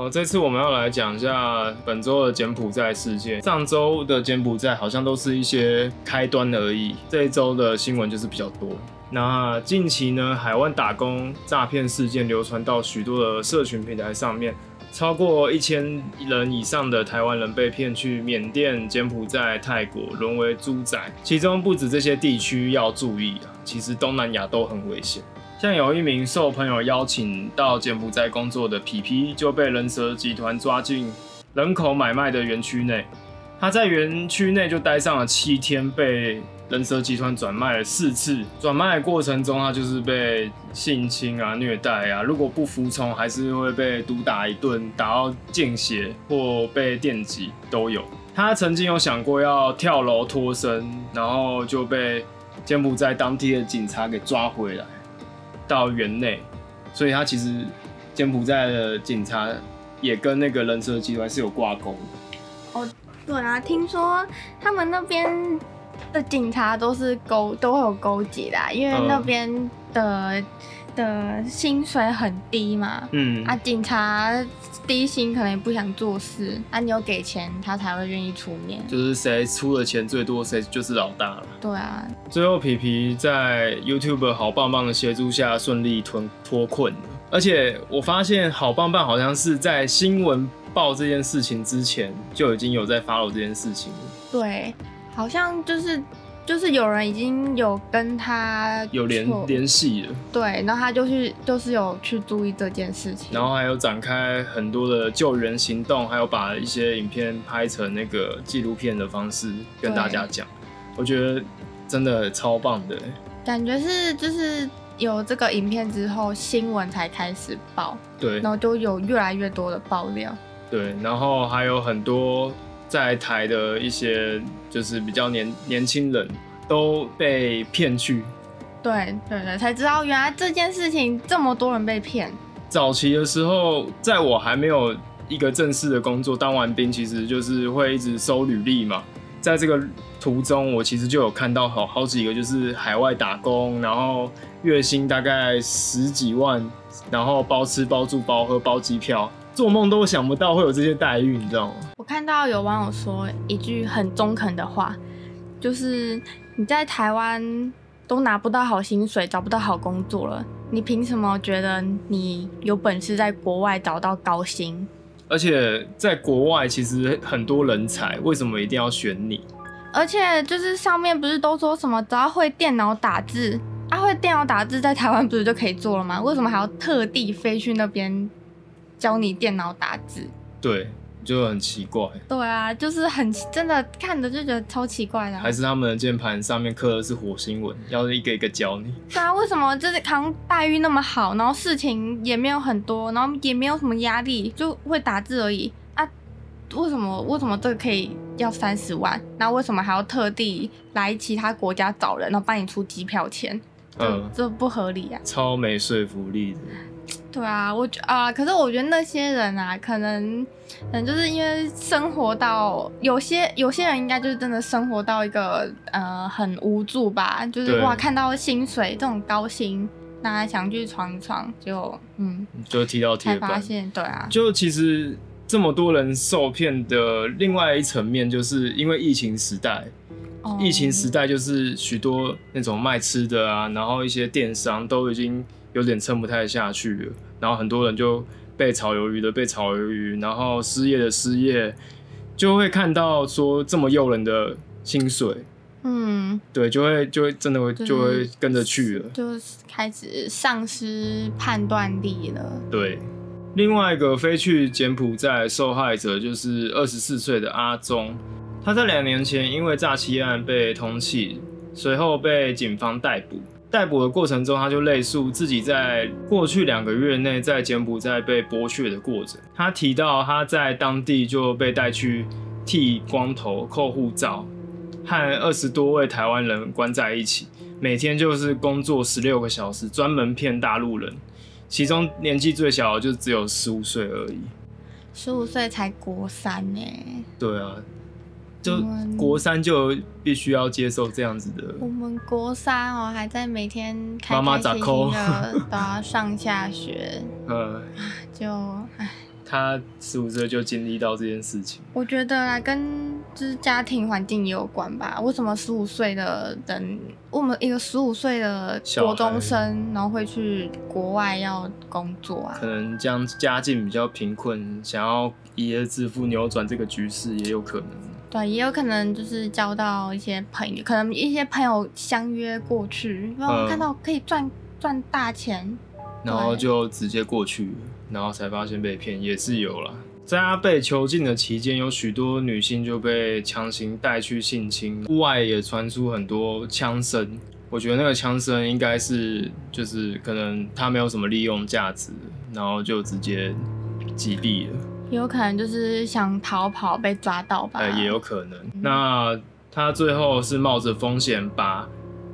哦，这次我们要来讲一下本周的柬埔寨事件。上周的柬埔寨好像都是一些开端而已，这一周的新闻就是比较多。那近期呢，海外打工诈骗事件流传到许多的社群平台上面，超过一千人以上的台湾人被骗去缅甸、柬埔寨、泰国，沦为猪仔。其中不止这些地区要注意啊，其实东南亚都很危险。像有一名受朋友邀请到柬埔寨工作的皮皮，就被人蛇集团抓进人口买卖的园区内。他在园区内就待上了七天，被人蛇集团转卖了四次。转卖的过程中，他就是被性侵啊、虐待啊，如果不服从，还是会被毒打一顿，打到见血或被电击都有。他曾经有想过要跳楼脱身，然后就被柬埔寨当地的警察给抓回来。到园内，所以他其实柬埔寨的警察也跟那个人蛇集团是有挂钩的。哦，对啊，听说他们那边的警察都是勾都会有勾结的，因为那边的。的薪水很低嘛，嗯啊，警察低薪可能也不想做事，啊，你有给钱，他才会愿意出面，就是谁出的钱最多，谁就是老大了。对啊，最后皮皮在 YouTube 好棒棒的协助下顺利脱脱困了，而且我发现好棒棒好像是在新闻报这件事情之前就已经有在 follow 这件事情了对，好像就是。就是有人已经有跟他有联联系了，对，然后他就去，就是有去注意这件事情，然后还有展开很多的救援行动，还有把一些影片拍成那个纪录片的方式跟大家讲，我觉得真的超棒的，感觉是就是有这个影片之后，新闻才开始报，对，然后就有越来越多的爆料，对，然后还有很多。在台的一些就是比较年年轻人都被骗去，对对对，才知道原来这件事情这么多人被骗。早期的时候，在我还没有一个正式的工作，当完兵，其实就是会一直收履历嘛。在这个途中，我其实就有看到好好几个，就是海外打工，然后月薪大概十几万，然后包吃包住包喝包机票。做梦都想不到会有这些待遇，你知道吗？我看到有网友说一句很中肯的话，就是你在台湾都拿不到好薪水，找不到好工作了，你凭什么觉得你有本事在国外找到高薪？而且在国外其实很多人才，为什么一定要选你？而且就是上面不是都说什么只要会电脑打字，啊会电脑打字在台湾不是就可以做了吗？为什么还要特地飞去那边？教你电脑打字，对，就很奇怪。对啊，就是很真的看着就觉得超奇怪的。还是他们的键盘上面刻的是火星文，要一个一个教你。对啊，为什么就是扛待遇那么好，然后事情也没有很多，然后也没有什么压力，就会打字而已啊？为什么为什么这个可以要三十万？那为什么还要特地来其他国家找人，然后帮你出机票钱？嗯，这不合理啊！超没说服力的。对啊，我觉啊，可是我觉得那些人啊，可能，可能，就是因为生活到有些有些人应该就是真的生活到一个呃很无助吧，就是哇看到薪水这种高薪，那想去闯一闯，就嗯，就提到铁板，发现对啊，就其实这么多人受骗的另外一层面，就是因为疫情时代，疫情时代就是许多那种卖吃的啊，然后一些电商都已经。有点撑不太下去了，然后很多人就被炒鱿鱼的被炒鱿鱼，然后失业的失业，就会看到说这么诱人的薪水，嗯，对，就会就会真的会就会跟着去了，就开始丧失判断力了。对，另外一个飞去柬埔寨受害者就是二十四岁的阿忠，他在两年前因为诈欺案被通缉，随后被警方逮捕。逮捕的过程中，他就类述自己在过去两个月内在柬埔寨被剥削的过程。他提到他在当地就被带去剃光头、扣护照，和二十多位台湾人关在一起，每天就是工作十六个小时，专门骗大陆人。其中年纪最小的就只有十五岁而已，十五岁才国三呢。对啊。就国三就必须要接受这样子的。我们国三哦，还在每天开开心心的都要上下学。呃，就唉，他十五岁就经历到这件事情。我觉得啊，跟就是家庭环境也有关吧。为什么十五岁的人，我们一个十五岁的国中生，然后会去国外要工作啊？可能这样家境比较贫困，想要一夜致富，扭转这个局势也有可能。对，也有可能就是交到一些朋友，可能一些朋友相约过去，然后看到可以赚赚大钱，然后就直接过去，然后才发现被骗，也是有了。在他被囚禁的期间，有许多女性就被强行带去性侵，屋外也传出很多枪声。我觉得那个枪声应该是就是可能他没有什么利用价值，然后就直接击毙了。有可能就是想逃跑被抓到吧？呃，也有可能。那他最后是冒着风险把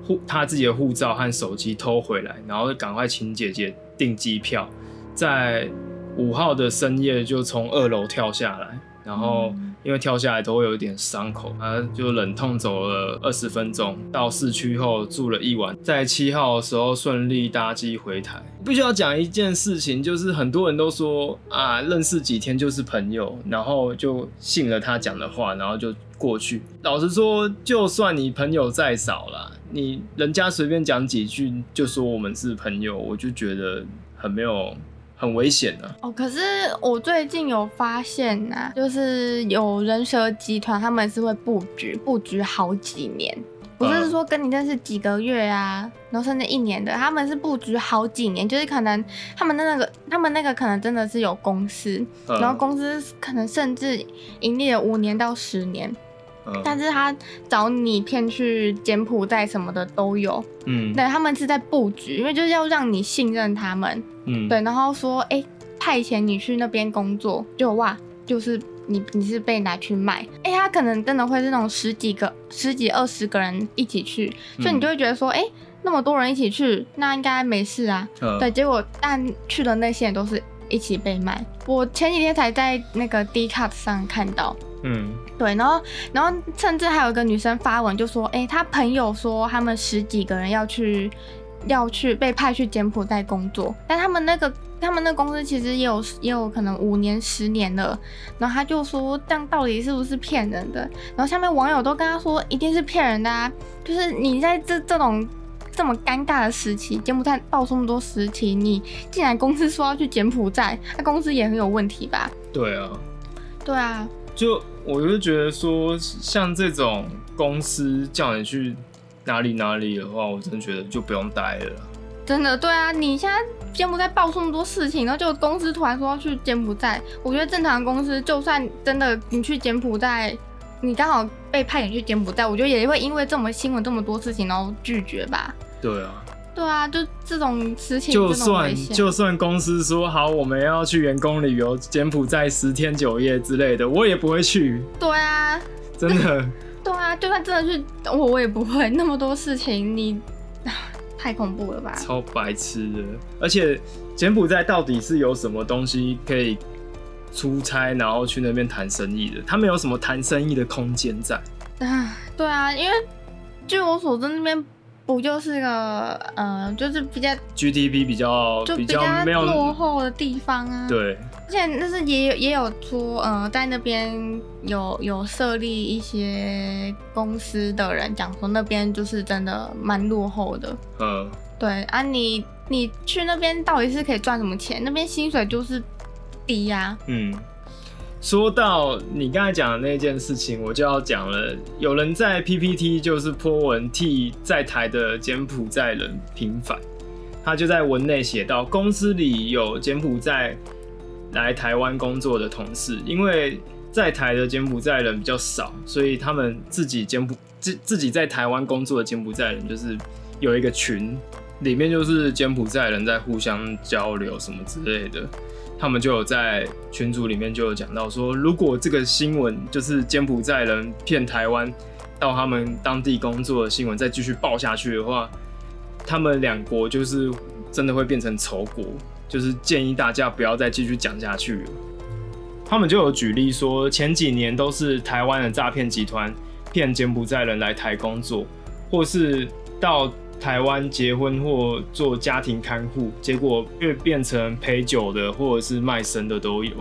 护他自己的护照和手机偷回来，然后赶快请姐姐订机票，在五号的深夜就从二楼跳下来，然后。因为跳下来都会有一点伤口，他就忍痛走了二十分钟，到市区后住了一晚，在七号的时候顺利搭机回台。必须要讲一件事情，就是很多人都说啊，认识几天就是朋友，然后就信了他讲的话，然后就过去。老实说，就算你朋友再少了，你人家随便讲几句就说我们是朋友，我就觉得很没有。很危险的。哦，可是我最近有发现呐，就是有人蛇集团，他们是会布局布局好几年，不是说跟你认识几个月啊，然后甚至一年的，他们是布局好几年，就是可能他们的那个，他们那个可能真的是有公司，然后公司可能甚至盈利了五年到十年。但是他找你骗去柬埔寨什么的都有，嗯，对他们是在布局，因为就是要让你信任他们，嗯，对，然后说，哎，派遣你去那边工作，就哇，就是你你是被拿去卖，哎，他可能真的会是那种十几个、十几二十个人一起去，所以你就会觉得说，哎，那么多人一起去，那应该没事啊，对，结果但去的那些人都是一起被卖，我前几天才在那个 D c u p 上看到。嗯，对，然后，然后甚至还有一个女生发文就说，哎，她朋友说他们十几个人要去，要去被派去柬埔寨工作，但他们那个他们那公司其实也有也有可能五年十年了，然后他就说这样到底是不是骗人的？然后下面网友都跟他说一定是骗人的啊，就是你在这这种这么尴尬的时期，柬埔寨爆这么多实体，你竟然公司说要去柬埔寨，那公司也很有问题吧？对啊，对啊。就我就觉得说，像这种公司叫你去哪里哪里的话，我真的觉得就不用待了。真的，对啊，你现在柬埔寨爆出那么多事情，然后就公司突然说要去柬埔寨，我觉得正常公司就算真的你去柬埔寨，你刚好被派遣去柬埔寨，我觉得也会因为这么新闻这么多事情，然后拒绝吧。对啊。对啊，就这种事情，就算就算公司说好我们要去员工旅游柬埔寨十天九夜之类的，我也不会去。对啊，真的。对啊，就算真的去，我我也不会。那么多事情，你太恐怖了吧？超白痴的。而且柬埔寨到底是有什么东西可以出差，然后去那边谈生意的？他们有什么谈生意的空间在？啊，对啊，因为据我所知，那边。不就是个呃，就是比较 GDP 比较就比较落后的地方啊。对，而且那是也有也有说，呃，在那边有有设立一些公司的人讲说，那边就是真的蛮落后的。嗯，对啊，你你去那边到底是可以赚什么钱？那边薪水就是低呀。嗯。说到你刚才讲的那件事情，我就要讲了。有人在 PPT 就是泼文替在台的柬埔寨人平反，他就在文内写到，公司里有柬埔寨来台湾工作的同事，因为在台的柬埔寨人比较少，所以他们自己柬埔自自己在台湾工作的柬埔寨人就是有一个群，里面就是柬埔寨人在互相交流什么之类的。他们就有在群组里面就有讲到说，如果这个新闻就是柬埔寨人骗台湾到他们当地工作的新闻再继续报下去的话，他们两国就是真的会变成仇国，就是建议大家不要再继续讲下去了。他们就有举例说，前几年都是台湾的诈骗集团骗柬埔寨人来台工作，或是到。台湾结婚或做家庭看护，结果越变成陪酒的或者是卖身的都有。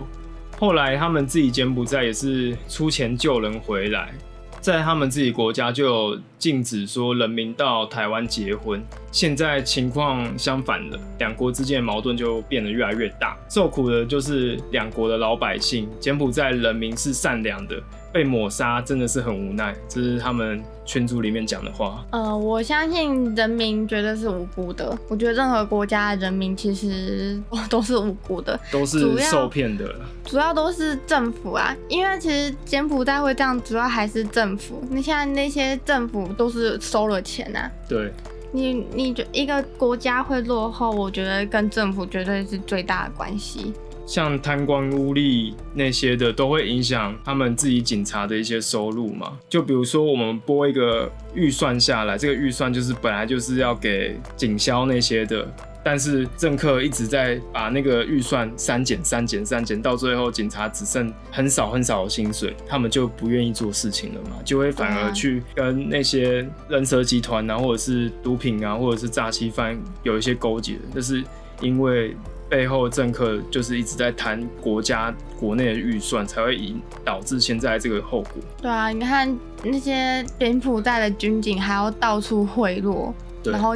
后来他们自己柬埔寨也是出钱救人回来。在他们自己国家就有禁止说人民到台湾结婚，现在情况相反了，两国之间的矛盾就变得越来越大，受苦的就是两国的老百姓。柬埔寨人民是善良的。被抹杀真的是很无奈，这是他们群组里面讲的话。呃，我相信人民绝对是无辜的。我觉得任何国家的人民其实 都是无辜的，都是受骗的。主要都是政府啊，因为其实柬埔寨会这样，主要还是政府。你现在那些政府都是收了钱啊。对。你你觉一个国家会落后，我觉得跟政府绝对是最大的关系。像贪官污吏那些的，都会影响他们自己警察的一些收入嘛。就比如说，我们拨一个预算下来，这个预算就是本来就是要给警消那些的，但是政客一直在把那个预算删减、删减、删减，到最后警察只剩很少很少的薪水，他们就不愿意做事情了嘛，就会反而去跟那些人蛇集团啊，或者是毒品啊，或者是诈欺犯有一些勾结，就是因为。背后政客就是一直在谈国家国内的预算，才会引导致现在这个后果。对啊，你看那些柬埔寨的军警还要到处贿赂。然后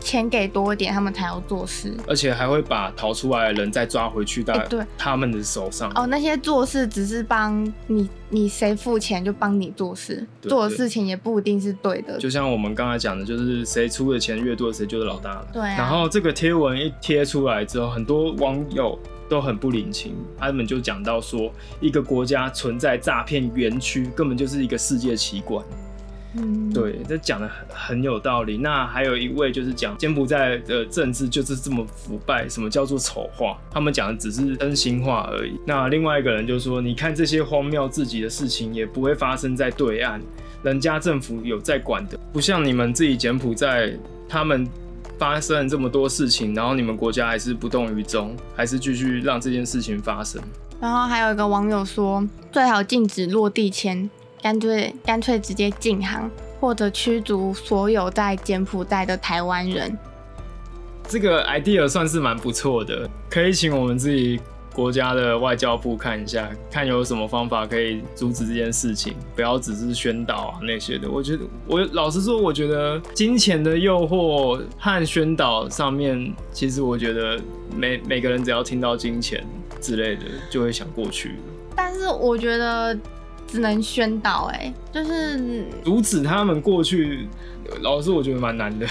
钱给多一点，他们才要做事，而且还会把逃出来的人再抓回去到他们的手上。哦，那些做事只是帮你，你谁付钱就帮你做事，做的事情也不一定是对的。就像我们刚才讲的，就是谁出的钱越多，谁就是老大了。对。然后这个贴文一贴出来之后，很多网友都很不领情，他们就讲到说，一个国家存在诈骗园区，根本就是一个世界奇观。嗯，对，这讲的很很有道理。那还有一位就是讲柬埔寨的政治就是这么腐败，什么叫做丑化？他们讲的只是真心话而已。那另外一个人就说，你看这些荒谬自己的事情也不会发生在对岸，人家政府有在管的，不像你们自己柬埔寨，他们发生了这么多事情，然后你们国家还是不动于衷，还是继续让这件事情发生。然后还有一个网友说，最好禁止落地签。干脆干脆直接禁航，或者驱逐所有在柬埔寨的台湾人。这个 idea 算是蛮不错的，可以请我们自己国家的外交部看一下，看有什么方法可以阻止这件事情，不要只是宣导啊那些的。我觉得，我老实说，我觉得金钱的诱惑和宣导上面，其实我觉得每每个人只要听到金钱之类的，就会想过去。但是我觉得。只能宣导，哎，就是阻止他们过去。老师，我觉得蛮难的。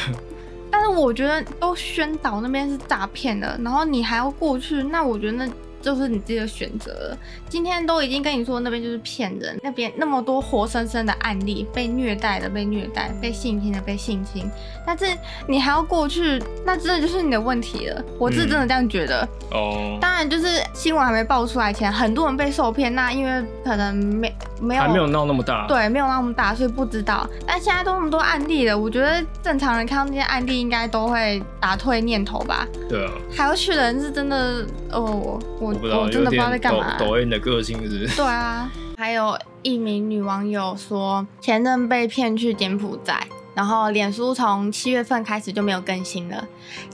但是我觉得都宣导那边是诈骗的，然后你还要过去，那我觉得那。就是你自己的选择。今天都已经跟你说那边就是骗人，那边那么多活生生的案例，被虐待的被虐待，被性侵的被性侵，但是你还要过去，那真的就是你的问题了。我是真的这样觉得。哦。当然，就是新闻还没爆出来前，很多人被受骗，那因为可能没没有还没有闹那么大，对，没有那么大，所以不知道。但现在都那么多案例了，我觉得正常人看到那些案例，应该都会打退念头吧。对啊。还要去的人是真的哦，我。我真的不知道在干嘛。抖音的个性是？对啊，还有一名女网友说，前任被骗去柬埔寨，然后脸书从七月份开始就没有更新了，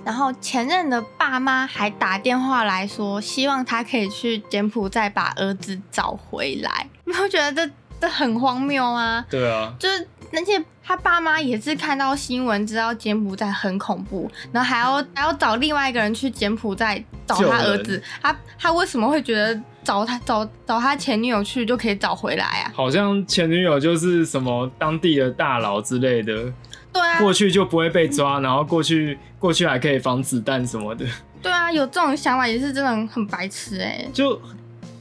然后前任的爸妈还打电话来说，希望他可以去柬埔寨把儿子找回来。你会觉得这这很荒谬吗？对啊，就是那些。他爸妈也是看到新闻知道柬埔寨很恐怖，然后还要还要找另外一个人去柬埔寨找他儿子。他他为什么会觉得找他找找他前女友去就可以找回来啊？好像前女友就是什么当地的大佬之类的。对啊，过去就不会被抓，然后过去过去还可以防子弹什么的。对啊，有这种想法也是真的很白痴哎。就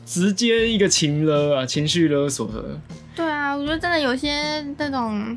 直接一个情勒啊，情绪勒索的。对啊，我觉得真的有些那种。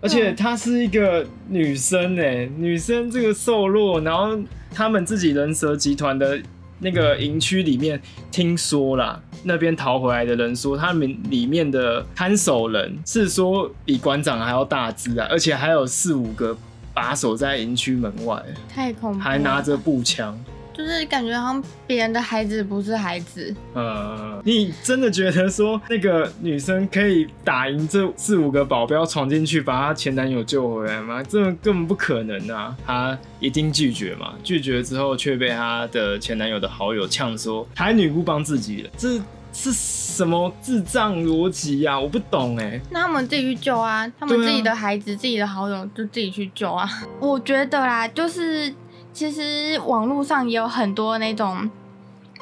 而且她是一个女生哎，女生这个瘦弱，然后他们自己人蛇集团的那个营区里面，听说啦，那边逃回来的人说，他们里面的看守人是说比馆长还要大只啊，而且还有四五个把守在营区门外，太恐怖，还拿着步枪。就是感觉好像别人的孩子不是孩子。呃，你真的觉得说那个女生可以打赢这四五个保镖闯进去把她前男友救回来吗？这根本不可能啊！她一定拒绝嘛。拒绝之后却被她的前男友的好友呛说还女不帮自己了。这是什么智障逻辑呀？我不懂哎。那他们自己去救啊，他们自己的孩子、自己的好友就自己去救啊。我觉得啦，就是其实网络上也有很多那种，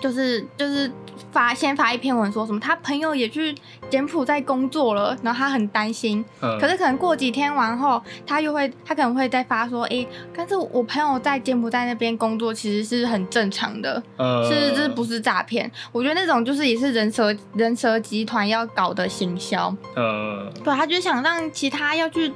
就是就是。发先发一篇文说什么，他朋友也去柬埔寨工作了，然后他很担心。嗯。可是可能过几天完后，他又会，他可能会再发说，哎，但是我朋友在柬埔寨那边工作，其实是很正常的，是这不是诈骗？我觉得那种就是也是人蛇人蛇集团要搞的行销。呃。对，他就想让其他要去。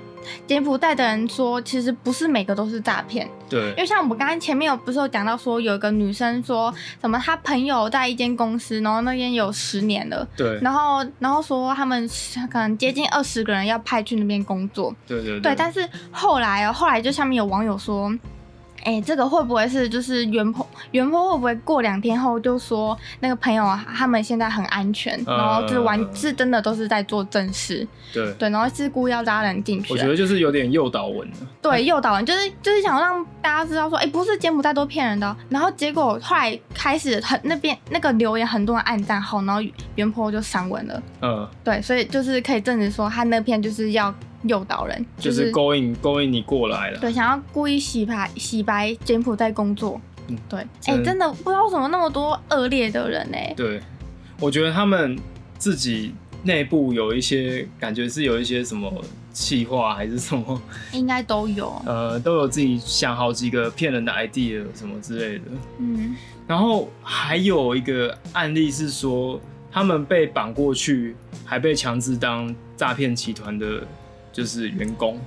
柬埔寨的人说，其实不是每个都是诈骗。对，因为像我们刚刚前面有不是有讲到说，有一个女生说什么，她朋友在一间公司，然后那边有十年了。对。然后，然后说他们可能接近二十个人要派去那边工作。对对对。对，但是后来哦，后来就下面有网友说。哎，这个会不会是就是袁坡？袁坡会不会过两天后就说那个朋友他们现在很安全，然后就是完是真的都是在做正事？对对，然后是故意要拉人进去。我觉得就是有点诱导文对，诱导文就是就是想让大家知道说，哎，不是柬埔寨都骗人的。然后结果后来开始很那边那个留言很多人暗赞后，然后袁坡就删文了。嗯，对，所以就是可以证实说他那篇就是要。诱导人就是勾引勾引你过来了，对，想要故意洗白洗白柬埔寨工作，嗯，对，哎，真的。不知道怎么那么多恶劣的人呢？对，我觉得他们自己内部有一些感觉是有一些什么气话还是什么，应该都有，呃，都有自己想好几个骗人的 idea 什么之类的，嗯，然后还有一个案例是说，他们被绑过去，还被强制当诈骗集团的。就是员工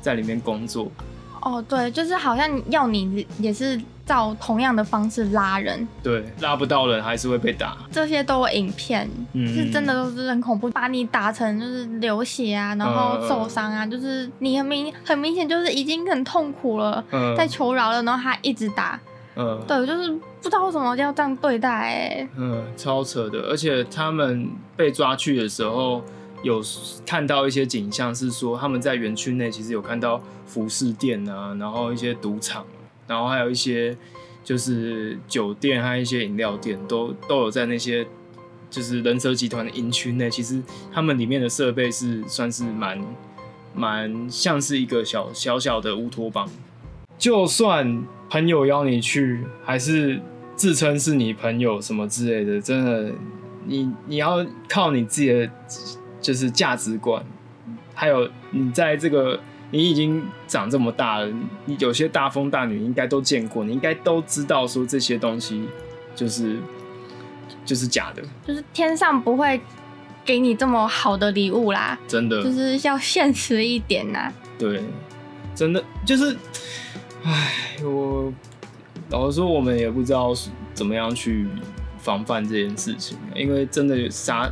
在里面工作，哦，对，就是好像要你也是照同样的方式拉人，对，拉不到人还是会被打。这些都有影片，是真的都是很恐怖，把你打成就是流血啊，然后受伤啊，就是你很明很明显就是已经很痛苦了，在求饶了，然后他一直打，嗯，对，就是不知道为什么要这样对待，哎，嗯，超扯的，而且他们被抓去的时候。有看到一些景象，是说他们在园区内其实有看到服饰店啊，然后一些赌场，然后还有一些就是酒店，还有一些饮料店，都都有在那些就是人蛇集团的营区内。其实他们里面的设备是算是蛮蛮像是一个小小小的乌托邦。就算朋友邀你去，还是自称是你朋友什么之类的，真的，你你要靠你自己的。就是价值观，还有你在这个你已经长这么大了，你有些大风大雨应该都见过，你应该都知道说这些东西就是就是假的，就是天上不会给你这么好的礼物啦，真的就是要现实一点呐。对，真的就是，唉，我老实说，我们也不知道怎么样去防范这件事情，因为真的傻。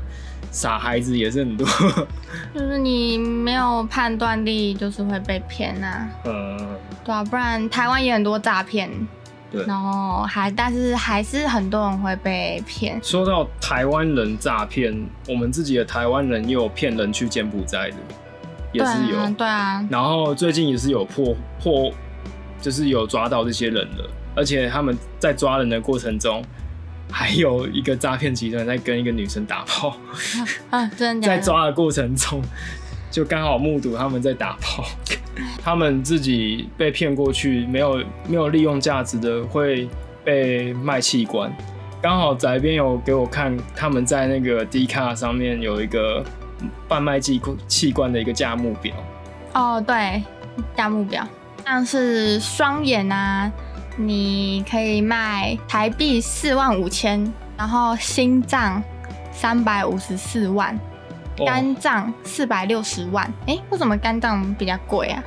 傻孩子也是很多，就是你没有判断力，就是会被骗呐。嗯，对啊，不然台湾也很多诈骗，对，然后还但是还是很多人会被骗。说到台湾人诈骗，我们自己的台湾人也有骗人去柬埔寨的，也是有，对啊。然后最近也是有破破，就是有抓到这些人了，而且他们在抓人的过程中。还有一个诈骗集团在跟一个女生打炮啊！真的，在抓的过程中，就刚好目睹他们在打炮。他们自己被骗过去，没有没有利用价值的，会被卖器官。刚好宅边有给我看，他们在那个 D 卡上面有一个贩卖器器官的一个价目表。哦，对，价目表像是双眼啊。你可以卖台币四万五千，然后心脏三百五十四万，肝脏四百六十万。哎，为什么肝脏比较贵啊？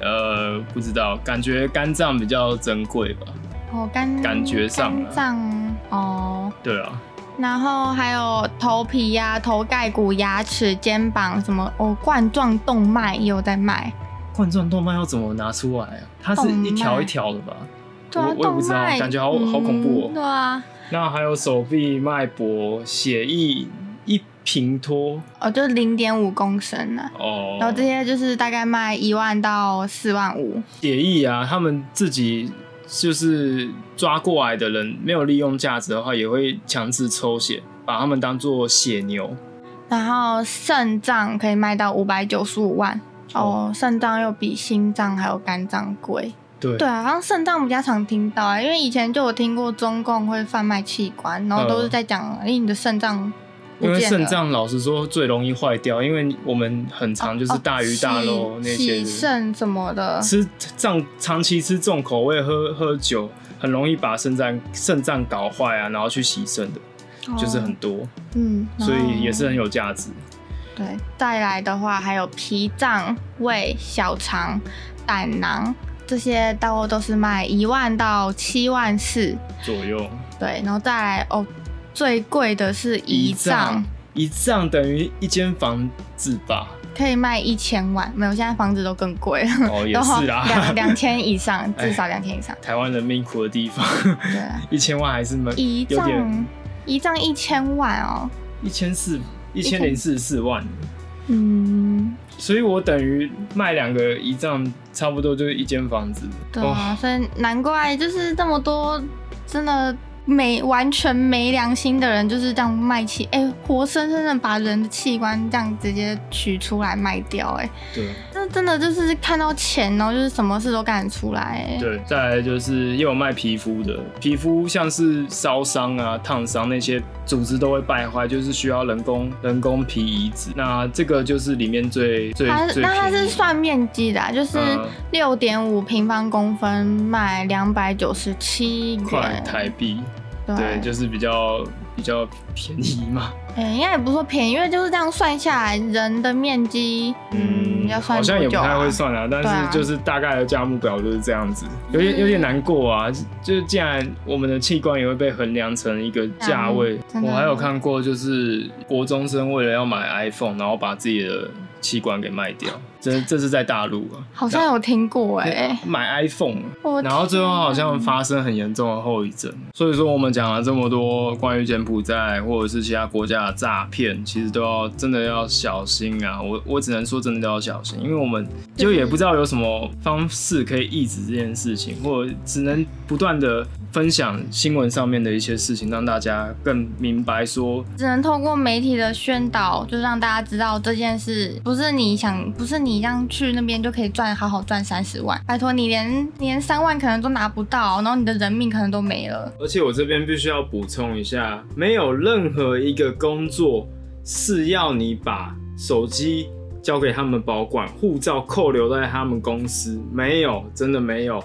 呃，不知道，感觉肝脏比较珍贵吧。哦，肝感觉上肝脏哦。对啊。然后还有头皮呀、头盖骨、牙齿、肩膀什么哦，冠状动脉也有在卖。冠状动脉要怎么拿出来啊？它是一条一条的吧？我我也不知道，感觉好好恐怖哦。对啊，那还有手臂脉搏、血液一平托哦，就零点五公升呢。哦，然后这些就是大概卖一万到四万五。血液啊，他们自己就是抓过来的人，没有利用价值的话，也会强制抽血，把他们当做血牛。然后肾脏可以卖到五百九十五万哦，肾脏又比心脏还有肝脏贵。对。对啊，好像肾脏比较常听到啊，因为以前就有听过中共会贩卖器官，然后都是在讲，哎、你的肾脏因为肾脏老实说最容易坏掉，因为我们很常就是大鱼大肉那些肾什么的，吃长长期吃重口味，喝喝酒，很容易把肾脏肾脏搞坏啊，然后去洗肾的，就是很哦多，嗯，所以也是很有价值。对。再来的话，还有脾脏、胃、小肠、胆囊这些，大多都是卖一万到七万四。左右。对，然后再来哦，最贵的是一丈，一丈等于一间房子吧？可以卖一千万，没有，现在房子都更贵了，哦，也是啊，两 两千以上，哎至少两千以上。台湾人命苦的地方，对啊，一千万还是蛮胰有点脏胰脏一千万哦，一千四一千零四十四万，嗯，所以我等于卖两个一丈，差不多就是一间房子。对啊，所以难怪就是这么多真的没完全没良心的人就是这样卖器，哎、活生生的把人的器官这样直接取出来卖掉、哎，对。那真的就是看到钱哦，就是什么事都干得出来、哎，对，再来就是也有卖皮肤的，皮肤像是烧伤啊、烫伤那些组织都会败坏，就是需要人工人工皮移植。那这个就是里面最最那它是算面积的啊、就是嗯六点五平方公分卖两百九十七块台币，对，就是比较比较便宜嘛。哎、应该也不是说便宜，因为就是这样算下来，人的面积，嗯，要算好像也不太会算啊，但是就是大概的价目表就是这样子，有点有点难过啊。就是既然我们的器官也会被衡量成一个价位，我还有看过就是国中生为了要买 iPhone，然后把自己的器官给卖掉，这这是在大陆啊，好像有听过哎、买 iPhone，然后最后好像发生很严重的后遗症。所以说我们讲了这么多关于柬埔寨或者是其他国家的诈骗，其实都要真的要小心啊！我我只能说真的都要小心，因为我们就也不知道有什么方式可以抑制这件事情，或者只能不断的分享新闻上面的一些事情，让大家更明白说，只能透过媒体的宣导，就让大家知道这件事不是你想，不是你你这样去那边就可以赚好好赚三十万，拜托你连连三万可能都拿不到，然后你的人命可能都没了。而且我这边必须要补充一下，没有任何一个工作是要你把手机交给他们保管，护照扣留在他们公司，没有，真的没有。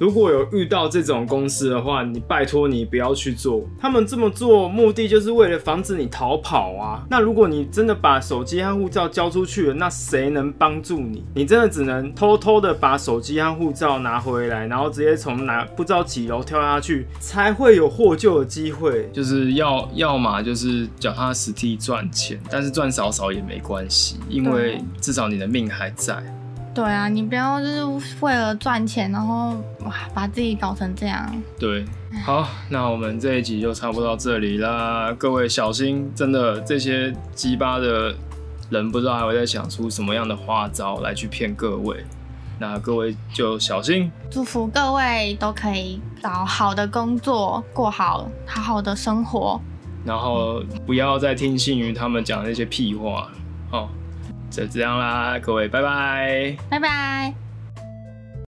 如果有遇到这种公司的话，你拜托你不要去做。他们这么做目的就是为了防止你逃跑啊。那如果你真的把手机和护照交出去了，那谁能帮助你？你真的只能偷偷的把手机和护照拿回来，然后直接从哪不知道几楼跳下去，才会有获救的机会。就是要要么就是脚踏实地赚钱，但是赚少少也没关系，因为至少你的命还在。对啊，你不要就是为了赚钱，然后哇把自己搞成这样。对，好，那我们这一集就差不多到这里啦。各位小心，真的这些鸡巴的人不知道还会再想出什么样的花招来去骗各位。那各位就小心。祝福各位都可以找好的工作，过好好好的生活。然后不要再听信于他们讲那些屁话哦。就这样啦，各位，拜拜。拜拜。